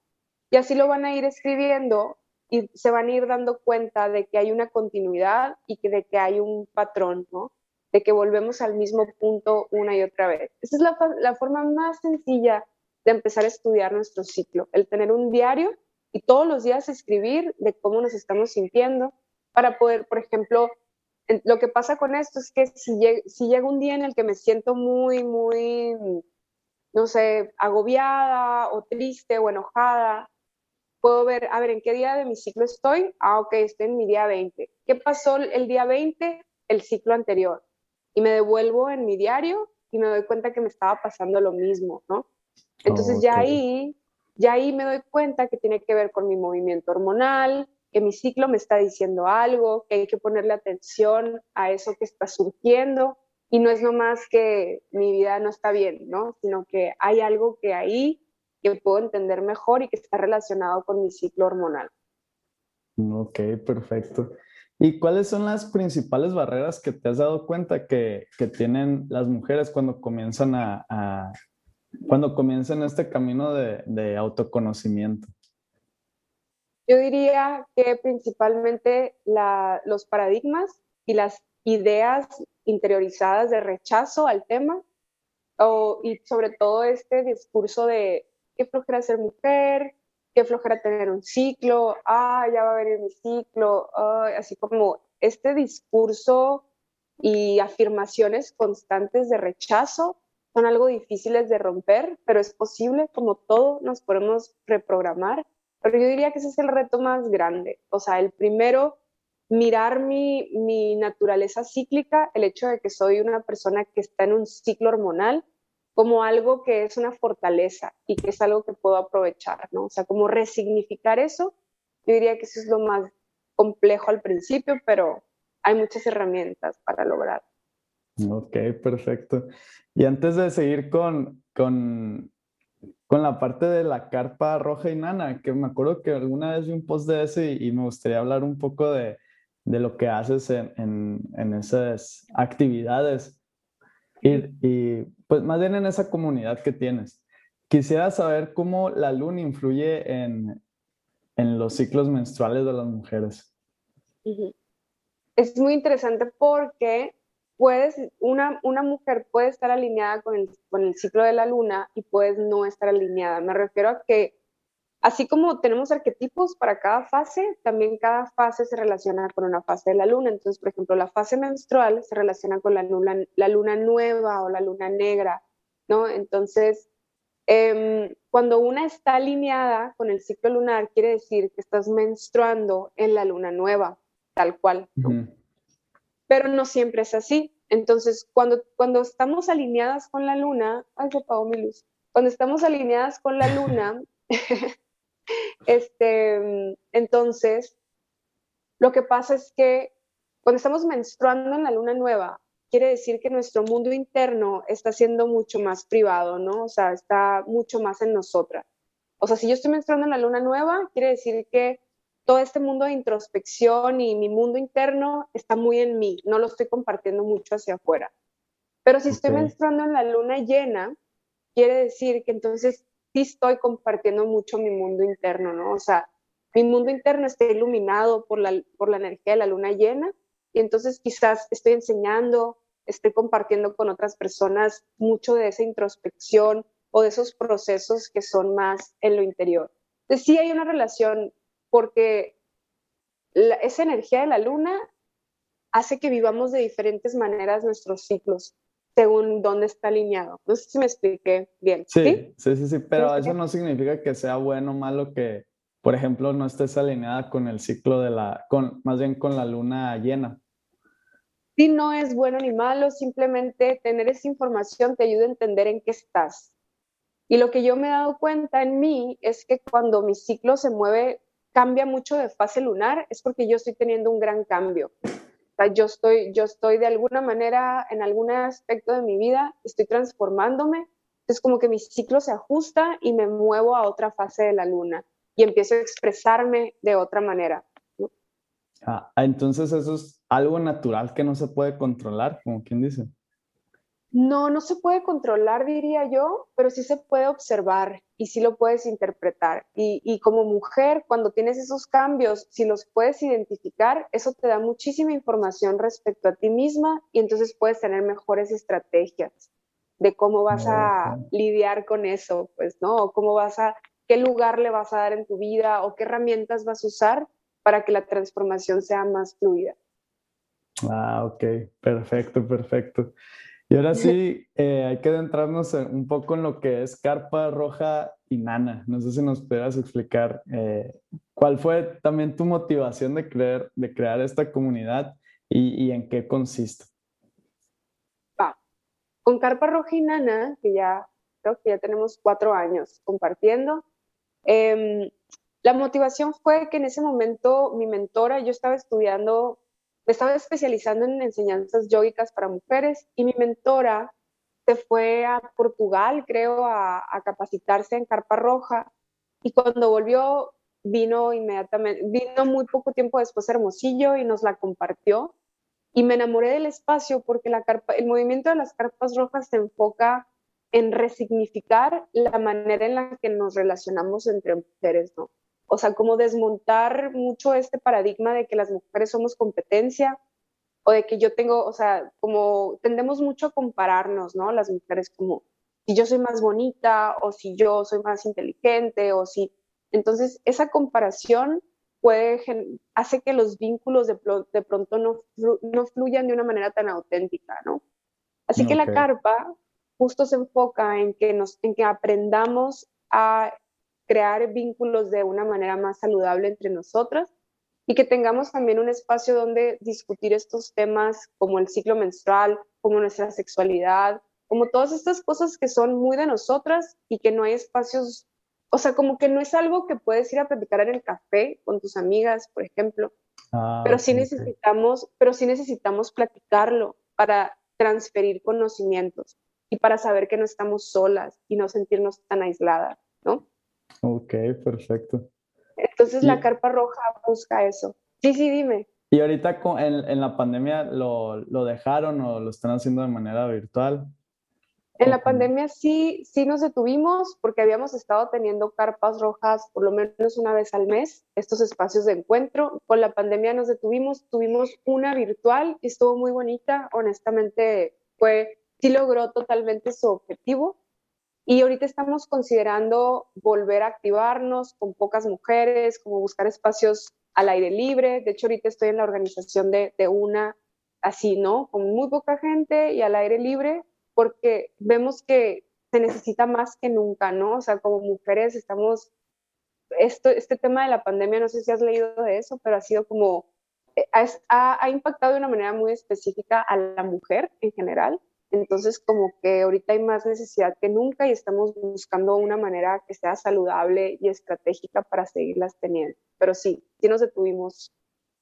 Y así lo van a ir escribiendo y se van a ir dando cuenta de que hay una continuidad y de que hay un patrón, ¿no? de que volvemos al mismo punto una y otra vez. Esa es la forma más sencilla de empezar a estudiar nuestro ciclo, el tener un diario y todos los días escribir de cómo nos estamos sintiendo para poder, por ejemplo, lo que pasa con esto es que si, si llega un día en el que me siento muy, muy, no sé, agobiada o triste o enojada, puedo ver, a ver, ¿en qué día de mi ciclo estoy? Ah, ok, estoy en mi día 20. ¿Qué pasó el día 20? El ciclo anterior y me devuelvo en mi diario y me doy cuenta que me estaba pasando lo mismo, ¿no? Entonces ya ahí, ya ahí me doy cuenta que tiene que ver con mi movimiento hormonal, que mi ciclo me está diciendo algo, que hay que ponerle atención a eso que está surgiendo y no es nomás que mi vida no está bien, ¿no? Sino que hay algo que ahí que puedo entender mejor y que está relacionado con mi ciclo hormonal. Ok, perfecto. ¿Y cuáles son las principales barreras que te has dado cuenta que, tienen las mujeres cuando comienzan a, cuando comienzan este camino de, autoconocimiento? Yo diría que principalmente los paradigmas y las ideas interiorizadas de rechazo al tema y sobre todo este discurso de qué flojera ser mujer, qué flojera tener un ciclo, ah, ya va a venir mi ciclo, así como este discurso y afirmaciones constantes de rechazo son algo difíciles de romper, pero es posible, como todo, nos podemos reprogramar. Pero yo diría que ese es el reto más grande. O sea, el primero, mirar mi, mi naturaleza cíclica, el hecho de que soy una persona que está en un ciclo hormonal como algo que es una fortaleza y que es algo que puedo aprovechar, ¿no? O sea, como resignificar eso, yo diría que eso es lo más complejo al principio, pero hay muchas herramientas para lograr. Ok, perfecto. Y antes de seguir con, con, con, la parte de la carpa roja y nana, que me acuerdo que alguna vez vi un post de eso y, me gustaría hablar un poco de, de lo que haces en, en, en esas actividades. Y, pues más bien en esa comunidad que tienes. Quisiera saber cómo la luna influye en, en los ciclos menstruales de las mujeres. Es muy interesante porque puedes, una, una mujer puede estar alineada con el, con el ciclo de la luna y puedes no estar alineada. Me refiero a que Así como tenemos arquetipos para cada fase, también cada fase se relaciona con una fase de la luna. Entonces, por ejemplo, la fase menstrual se relaciona con la luna, la luna nueva o la luna negra, ¿no? Entonces, em, cuando una está alineada con el ciclo lunar, quiere decir que estás menstruando en la luna nueva, tal cual, Pero no siempre es así. Entonces, cuando, cuando estamos alineadas con la luna, ay, se apagó mi luz. Cuando estamos alineadas con la luna, [LAUGHS] [LAUGHS] Este, entonces, lo que pasa es que cuando estamos menstruando en la luna nueva, quiere decir que nuestro mundo interno está siendo mucho más privado, ¿no? O sea, está mucho más en nosotras. O sea, si yo estoy menstruando en la luna nueva, quiere decir que todo este mundo de introspección y mi mundo interno está muy en mí, no lo estoy compartiendo mucho hacia afuera. Pero si estoy menstruando en la luna llena, quiere decir que entonces estoy compartiendo mucho mi mundo interno, ¿no? O sea, mi mundo interno está iluminado por la, por la energía de la luna llena y entonces quizás estoy enseñando, estoy compartiendo con otras personas mucho de esa introspección o de esos procesos que son más en lo interior. Entonces sí hay una relación porque esa energía de la luna hace que vivamos de diferentes maneras nuestros ciclos según dónde está alineado. No sé si me expliqué bien. Sí, sí, sí, sí, pero eso no significa que sea bueno o malo que, por ejemplo, no estés alineada con el ciclo de la, con, más bien con la luna llena. Sí, no es bueno ni malo, simplemente tener esa información te ayuda a entender en qué estás. Y lo que yo me he dado cuenta en mí es que cuando mi ciclo se mueve, cambia mucho de fase lunar, es porque yo estoy teniendo un gran cambio yo estoy, yo estoy de alguna manera, en algún aspecto de mi vida, estoy transformándome. Es como que mi ciclo se ajusta y me muevo a otra fase de la luna y empiezo a expresarme de otra manera. Ah, entonces eso es algo natural que no se puede controlar, como quien dice. No, no se puede controlar, diría yo, pero sí se puede observar y sí lo puedes interpretar. Y, como mujer, cuando tienes esos cambios, si los puedes identificar, eso te da muchísima información respecto a ti misma y entonces puedes tener mejores estrategias de cómo vas a lidiar con eso, pues, ¿no? O cómo vas a, qué lugar le vas a dar en tu vida o qué herramientas vas a usar para que la transformación sea más fluida. Ah, ok, perfecto, perfecto. Y ahora sí, eh, hay que adentrarnos un poco en lo que es carpa roja y nana. No sé si nos pudieras explicar eh, cuál fue también tu motivación de, creer, de crear esta comunidad y, en qué consiste. Con carpa roja y nana, que ya creo que ya tenemos cuatro años compartiendo, em, la motivación fue que en ese momento mi mentora, yo estaba estudiando me estaba especializando en enseñanzas yógicas para mujeres y mi mentora se fue a Portugal, creo, a, capacitarse en Carpa Roja y cuando volvió vino inmediatamente, vino muy poco tiempo después Hermosillo y nos la compartió y me enamoré del espacio porque el movimiento de las carpas rojas se enfoca en resignificar la manera en la que nos relacionamos entre mujeres, ¿no? O sea, como desmontar mucho este paradigma de que las mujeres somos competencia o de que yo tengo, o sea, como tendemos mucho a compararnos, ¿no? Las mujeres como si yo soy más bonita o si yo soy más inteligente o si... Entonces, esa comparación puede, hace que los vínculos de, pronto no, no, fluyan de una manera tan auténtica, ¿no? Así que la carpa justo se enfoca en que, nos, en que aprendamos a crear vínculos de una manera más saludable entre nosotras y que tengamos también un espacio donde discutir estos temas como el ciclo menstrual, como nuestra sexualidad, como todas estas cosas que son muy de nosotras y que no hay espacios, o sea, como que no es algo que puedes ir a platicar en el café con tus amigas, por ejemplo, ah, pero sí necesitamos, pero sí necesitamos platicarlo para transferir conocimientos y para saber que no estamos solas y no sentirnos tan aisladas, ¿no? Ok, perfecto. Entonces la carpa roja busca eso. Sí, sí, dime. ¿Y ahorita en, en la pandemia lo, lo, dejaron o lo están haciendo de manera virtual? En la pandemia sí, sí nos detuvimos porque habíamos estado teniendo carpas rojas por lo menos una vez al mes, estos espacios de encuentro. Con la pandemia nos detuvimos, tuvimos una virtual y estuvo muy bonita. Honestamente, fue, sí logró totalmente su objetivo. Y ahorita estamos considerando volver a activarnos con pocas mujeres, como buscar espacios al aire libre. De hecho, ahorita estoy en la organización de, una así, ¿no? Con muy poca gente y al aire libre porque vemos que se necesita más que nunca, ¿no? O sea, como mujeres estamos, este tema de la pandemia, no sé si has leído de eso, pero ha sido como, eh, ha impactado de una manera muy específica a la mujer en general. Entonces, como que ahorita hay más necesidad que nunca y estamos buscando una manera que sea saludable y estratégica para seguirlas teniendo. Pero sí, sí nos detuvimos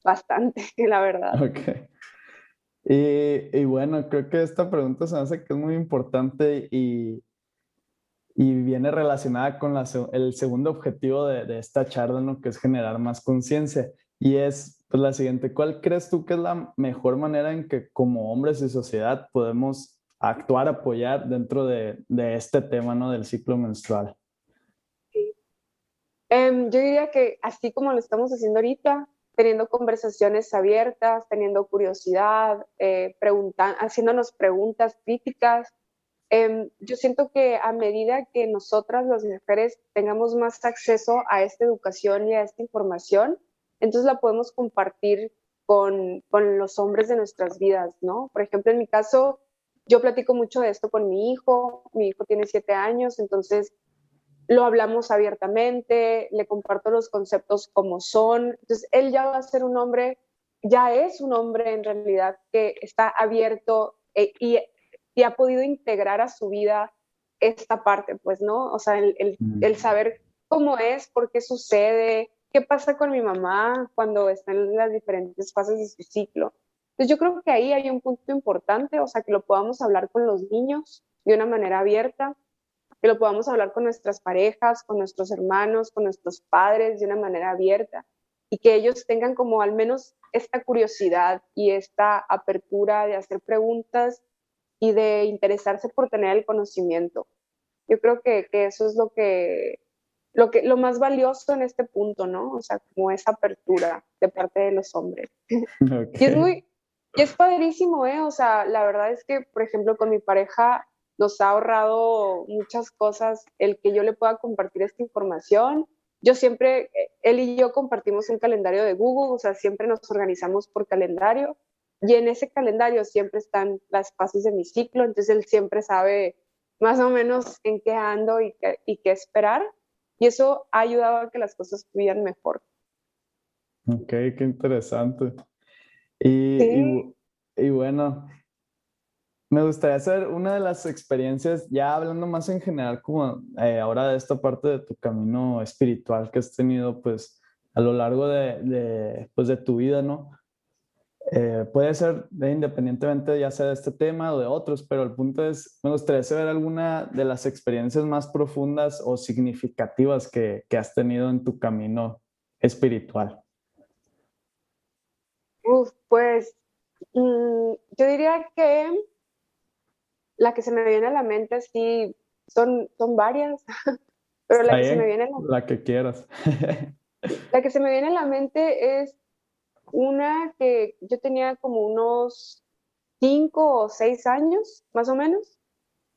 bastante, [LAUGHS] la verdad. Ok. Y, bueno, creo que esta pregunta se hace que es muy importante y, y viene relacionada con el segundo objetivo de, de, esta charla, ¿no? que es generar más conciencia. Y es pues, la siguiente, ¿cuál crees tú que es la mejor manera en que como hombres y sociedad podemos actuar, apoyar dentro de, este tema ¿no? del ciclo menstrual? Em, yo diría que así como lo estamos haciendo ahorita, teniendo conversaciones abiertas, teniendo curiosidad, eh, haciéndonos preguntas críticas. Em, yo siento que a medida que nosotras, las mujeres, tengamos más acceso a esta educación y a esta información, entonces la podemos compartir con, con los hombres de nuestras vidas, ¿no? Por ejemplo, en mi caso, yo platico mucho de esto con mi hijo, mi hijo tiene siete años, entonces lo hablamos abiertamente, le comparto los conceptos como son. Entonces, él ya va a ser un hombre, ya es un hombre en realidad que está abierto eh, y, y, ha podido integrar a su vida esta parte, pues, ¿no? O sea, el, el, mm. el, saber cómo es, por qué sucede, qué pasa con mi mamá cuando está en las diferentes fases de su ciclo. Entonces, yo creo que ahí hay un punto importante, o sea, que lo podamos hablar con los niños de una manera abierta que lo podamos hablar con nuestras parejas, con nuestros hermanos, con nuestros padres de una manera abierta y que ellos tengan como al menos esta curiosidad y esta apertura de hacer preguntas y de interesarse por tener el conocimiento. Yo creo que, que eso es lo que, lo que lo más valioso en este punto, ¿no? O sea, como esa apertura de parte de los hombres. [LAUGHS] Y es muy, y es padrísimo, ¿eh? O sea, la verdad es que, por ejemplo, con mi pareja nos ha ahorrado muchas cosas el que yo le pueda compartir esta información. Yo siempre, él y yo compartimos un calendario de Google, o sea, siempre nos organizamos por calendario y en ese calendario siempre están las fases de mi ciclo, entonces él siempre sabe más o menos en qué ando y qué, y qué esperar y eso ha ayudado a que las cosas fluyan mejor. Ok, qué interesante. Y, y, y bueno, me gustaría hacer una de las experiencias, ya hablando más en general, como eh, ahora de esta parte de tu camino espiritual que has tenido, pues, a lo largo de, de pues, de tu vida, ¿no? Eh, puede ser independientemente ya sea de este tema o de otros, pero el punto es, me gustaría saber alguna de las experiencias más profundas o significativas que, que has tenido en tu camino espiritual. Pues mm, yo diría que la que se me viene a la mente, sí, son, son varias, [LAUGHS] pero la que se me viene a la, la que quieras. [LAUGHS] la que se me viene a la mente es una que yo tenía como unos cinco o seis años, más o menos,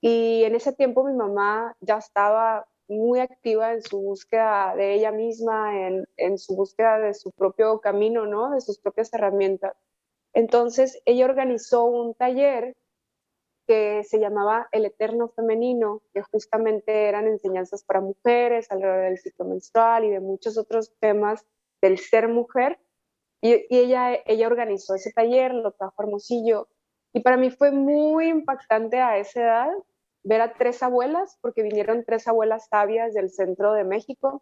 y en ese tiempo mi mamá ya estaba muy activa en su búsqueda de ella misma, en, en su búsqueda de su propio camino, ¿no? De sus propias herramientas. Entonces, ella organizó un taller que se llamaba El Eterno Femenino, que justamente eran enseñanzas para mujeres alrededor del ciclo menstrual y de muchos otros temas del ser mujer. Y, ella, ella organizó ese taller, lo trajo Hermosillo. Y para mí fue muy impactante a esa edad ver a tres abuelas, porque vinieron tres abuelas sabias del centro de México,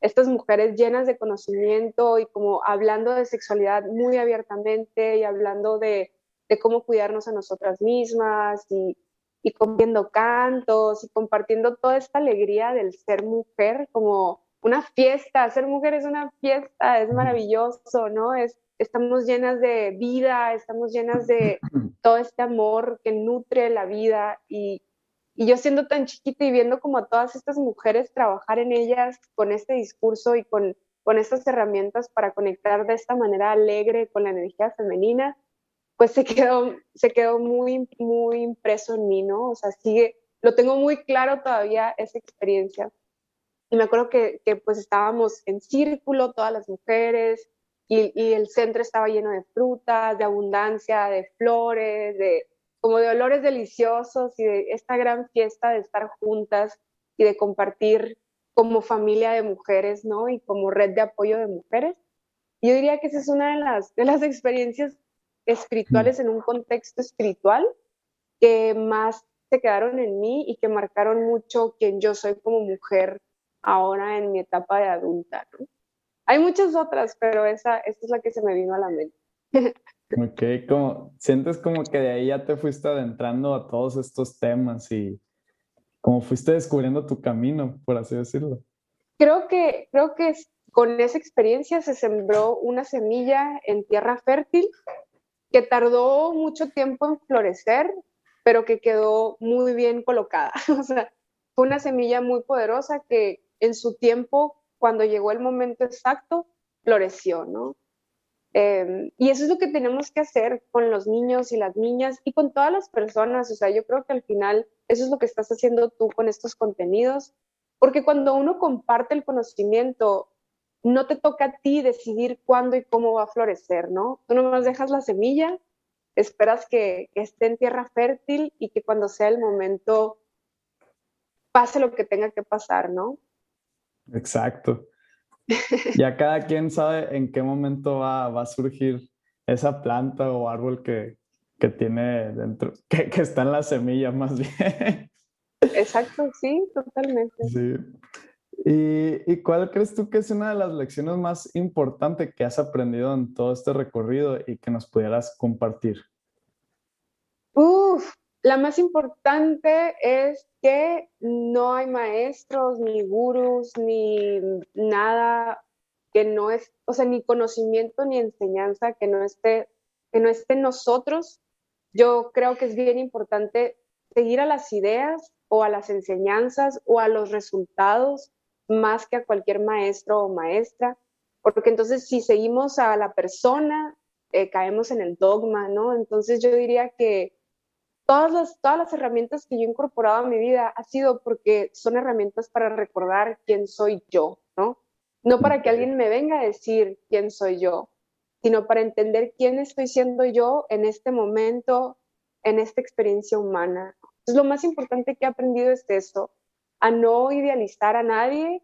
estas mujeres llenas de conocimiento y como hablando de sexualidad muy abiertamente y hablando de, de cómo cuidarnos a nosotras mismas y, y comiendo cantos y compartiendo toda esta alegría del ser mujer como una fiesta. Ser mujer es una fiesta, es maravilloso, ¿no? Es, estamos llenas de vida, estamos llenas de [CLEARS THROAT] todo este amor que nutre la vida y, y yo siendo tan chiquita y viendo como a todas estas mujeres trabajar en ellas con este discurso y con, con estas herramientas para conectar de esta manera alegre con la energía femenina, pues se [LAUGHS] quedó, se quedó muy, muy impreso en mí, ¿no? O sea, sigue, lo tengo muy claro todavía esa experiencia. Y me acuerdo que, que pues estábamos en círculo, todas las mujeres, y, y, el centro estaba lleno de frutas, de abundancia, de flores, de, como de olores deliciosos y de esta gran fiesta de estar juntas y de compartir como familia de mujeres, ¿no? Y como red de apoyo de mujeres. Yo diría que esa es una de las, de las experiencias espirituales en un contexto espiritual que más se quedaron en mí y que marcaron mucho quien yo soy como mujer ahora en mi etapa de adulta, ¿no? Hay muchas otras, pero esa, esta es la que se me vino a la mente. [LAUGHS] Ok, como sientes como que de ahí ya te fuiste adentrando a todos estos temas y como fuiste descubriendo tu camino, por así decirlo. Creo que, creo que con esa experiencia se sembró una semilla en tierra fértil que tardó mucho tiempo en florecer, pero que quedó muy bien colocada. [LAUGHS] O sea, fue una semilla muy poderosa que en su tiempo, cuando llegó el momento exacto, floreció, ¿no? Em, y eso es lo que tenemos que hacer con los niños y las niñas y con todas las personas. O sea, yo creo que al final eso es lo que estás haciendo tú con estos contenidos, porque cuando uno comparte el conocimiento, no te toca a ti decidir cuándo y cómo va a florecer, ¿no? Tú nomás dejas la semilla, esperas que, que esté en tierra fértil y que cuando sea el momento pase lo que tenga que pasar, ¿no? Exacto. Ya cada quien sabe en qué momento va, va a surgir esa planta o árbol que, que tiene dentro, [LAUGHS] que, que, está en la semilla más bien. Exacto, sí, totalmente. Sí. ¿Y, ¿Y cuál crees tú que es una de las lecciones más importantes que has aprendido en todo este recorrido y que nos pudieras compartir? Uf, la más importante es que no hay maestros, ni gurús, ni nada que no es, o sea, ni conocimiento ni enseñanza que no esté, que no esté en nosotros. Yo creo que es bien importante seguir a las ideas o a las enseñanzas o a los resultados más que a cualquier maestro o maestra, porque entonces si seguimos a la persona, eh, caemos en el dogma, ¿no? Entonces yo diría que todas las, todas las herramientas que yo he incorporado a mi vida ha sido porque son herramientas para recordar quién soy yo, ¿no? No para que alguien me venga a decir quién soy yo, sino para entender quién estoy siendo yo en este momento, en esta experiencia humana. Entonces, lo más importante que he aprendido es eso, a no idealizar a nadie,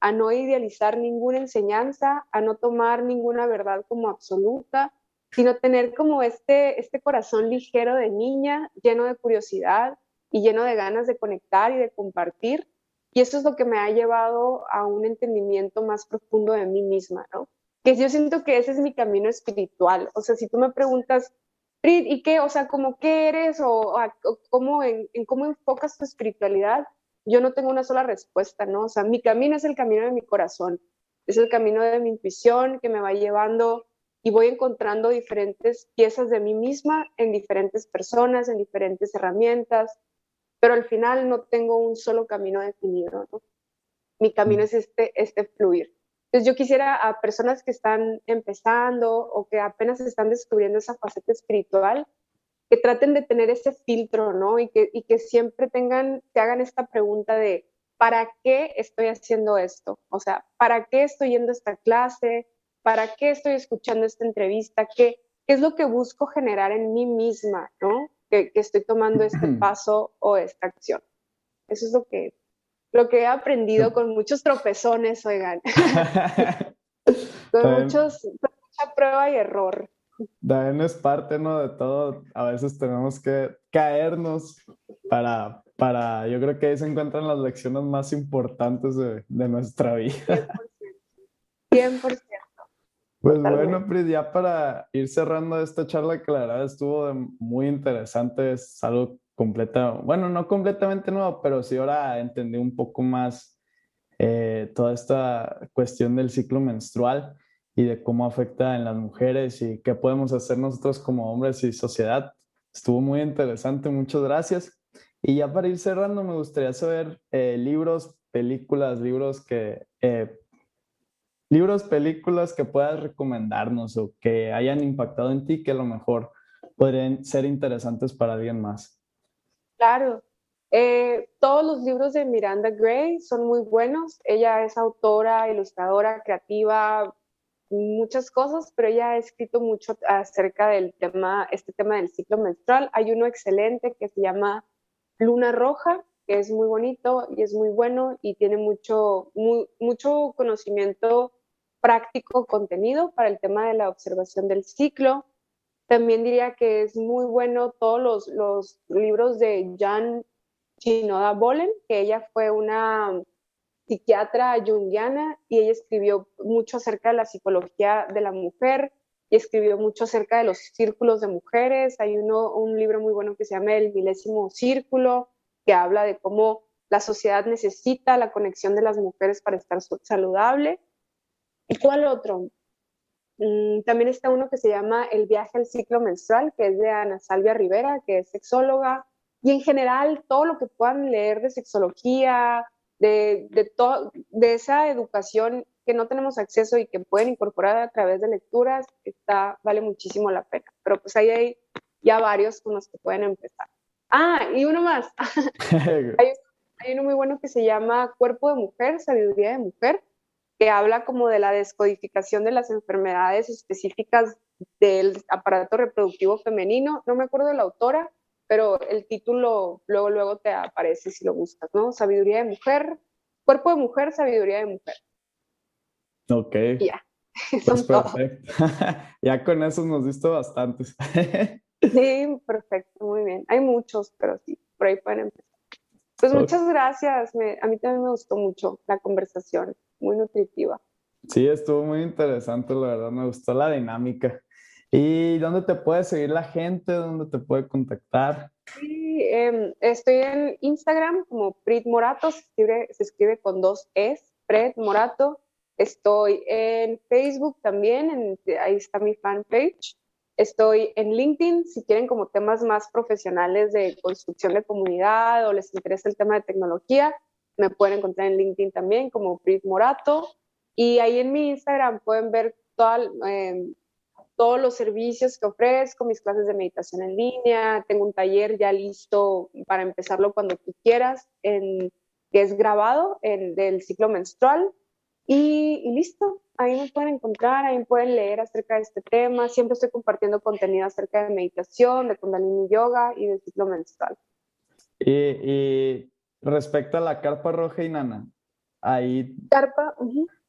a no idealizar ninguna enseñanza, a no tomar ninguna verdad como absoluta, sino tener como este, este corazón ligero de niña, lleno de curiosidad y lleno de ganas de conectar y de compartir. Y eso es lo que me ha llevado a un entendimiento más profundo de mí misma, ¿no? Que yo siento que ese es mi camino espiritual. O sea, si tú me preguntas, ¿y qué? O sea, ¿cómo qué eres? O, cómo, en, en, cómo enfocas tu espiritualidad, yo no tengo una sola respuesta, ¿no? O sea, mi camino es el camino de mi corazón, es el camino de mi intuición que me va llevando y voy encontrando diferentes piezas de mí misma en diferentes personas, en diferentes herramientas, pero al final no tengo un solo camino definido, ¿no? Mi camino es este, este fluir. Entonces yo quisiera a personas que están empezando o que apenas están descubriendo esa faceta espiritual, que traten de tener ese filtro, ¿no? Y que, y que siempre tengan, te hagan esta pregunta de, ¿para qué estoy haciendo esto? O sea, ¿para qué estoy yendo a esta clase? ¿Para qué estoy escuchando esta entrevista? ¿Qué, qué es lo que busco generar en mí misma, ¿no? Que, que, estoy tomando este paso o esta acción. Eso es lo que, lo que he aprendido con muchos tropezones, oigan. [LAUGHS] con, muchos, con mucha prueba y error. también es parte, ¿no? De todo. A veces tenemos que caernos para, para, yo creo que ahí se encuentran las lecciones más importantes de, de nuestra vida. 100%. 100%. Pues bueno, Pris, ya para ir cerrando esta charla que la verdad estuvo muy interesante, es algo completa, bueno, no completamente nuevo, pero sí ahora entendí un poco más eh, toda esta cuestión del ciclo menstrual y de cómo afecta en las mujeres y qué podemos hacer nosotros como hombres y sociedad. Estuvo muy interesante, muchas gracias. Y ya para ir cerrando, me gustaría saber eh, libros, películas, libros que eh, libros, películas que puedas recomendarnos o que hayan impactado en ti que a lo mejor podrían ser interesantes para alguien más. Claro. Eh, todos los libros de Miranda Gray son muy buenos. Ella es autora, ilustradora, creativa, muchas cosas, pero ella ha escrito mucho acerca del tema, este tema del ciclo menstrual. Hay uno excelente que se llama Luna Roja, que es muy bonito y es muy bueno y tiene mucho, mucho conocimiento práctico contenido para el tema de la observación del ciclo. También diría que es muy bueno todos los, libros de Jan Chinoda Bolen, que ella fue una psiquiatra junguiana y ella escribió mucho acerca de la psicología de la mujer y escribió mucho acerca de los círculos de mujeres. Hay uno, un libro muy bueno que se llama El milésimo círculo, que habla de cómo la sociedad necesita la conexión de las mujeres para estar saludable. ¿Y cuál otro? Mm, también está uno que se llama El viaje al ciclo menstrual, que es de Ana Salvia Rivera, que es sexóloga. Y en general, todo lo que puedan leer de sexología, de, de, de esa educación que no tenemos acceso y que pueden incorporar a través de lecturas, está, vale muchísimo la pena. Pero pues ahí hay ya varios con los que pueden empezar. Ah, y uno más. [LAUGHS] hay, hay uno muy bueno que se llama Cuerpo de Mujer, Sabiduría de Mujer, que habla como de la descodificación de las enfermedades específicas del aparato reproductivo femenino. No me acuerdo de la autora, pero el título luego, luego te aparece si lo buscas, ¿no? Sabiduría de mujer, cuerpo de mujer, sabiduría de mujer. Ok. ya. [LAUGHS] Pues perfecto. [LAUGHS] ya con eso nos diste bastantes. [LAUGHS] sí, perfecto, muy bien. Hay muchos, pero sí, por ahí pueden empezar. Pues muchas gracias. a mí también me gustó mucho la conversación muy nutritiva. Sí, estuvo muy interesante, la verdad, me gustó la dinámica. ¿Y dónde te puede seguir la gente? ¿Dónde te puede contactar? Sí, em, estoy en Instagram como Prit Morato, se escribe, se escribe con dos Es, Pret Morato. Estoy en Facebook también, ahí está mi fanpage. Estoy en LinkedIn, si quieren como temas más profesionales de construcción de comunidad o les interesa el tema de tecnología, me pueden encontrar en LinkedIn también como Prit Morato. Y ahí en mi Instagram pueden ver em, todos los servicios que ofrezco, mis clases de meditación en línea. Tengo un taller ya listo para empezarlo cuando tú quieras, en, que es grabado en, del ciclo menstrual. Y, y, listo, ahí me pueden encontrar, ahí pueden leer acerca de este tema. Siempre estoy compartiendo contenido acerca de meditación, de Kundalini Yoga y del ciclo menstrual. Y, y Respecto a la carpa roja y nana, ahí... Carpa, [LAUGHS]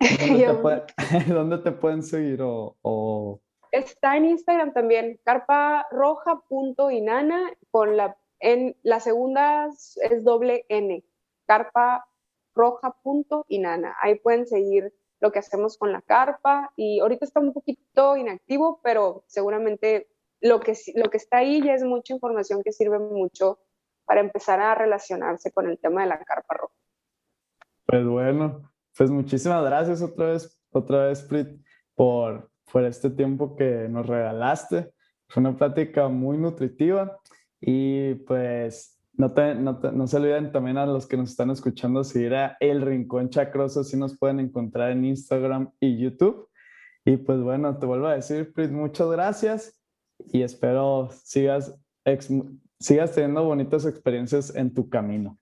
[LAUGHS] ¿dónde, te pueden seguir o, Está en Instagram también, carpa roja punto y nana, con la, en, la segunda es doble N, carpa roja punto y nana. Ahí pueden seguir lo que hacemos con la carpa y ahorita está un poquito inactivo, pero seguramente lo que, lo que está ahí ya es mucha información que sirve mucho para empezar a relacionarse con el tema de la carpa roja. Pues bueno, pues muchísimas gracias otra vez, otra vez, Prit, por, por este tiempo que nos regalaste. Fue una plática muy nutritiva y pues no, no, no, se olviden también a los que nos están escuchando seguir a El Rincón Chacroso, si nos pueden encontrar en Instagram y YouTube. Y pues bueno, te vuelvo a decir, Prit, muchas gracias y espero sigas sigas teniendo bonitas experiencias en tu camino.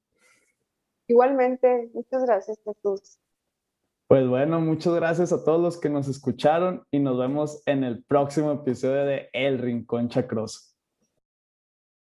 Igualmente, muchas gracias Jesús. Pues bueno, muchas gracias a todos los que nos escucharon y nos vemos en el próximo episodio de El Rincón Chacroso.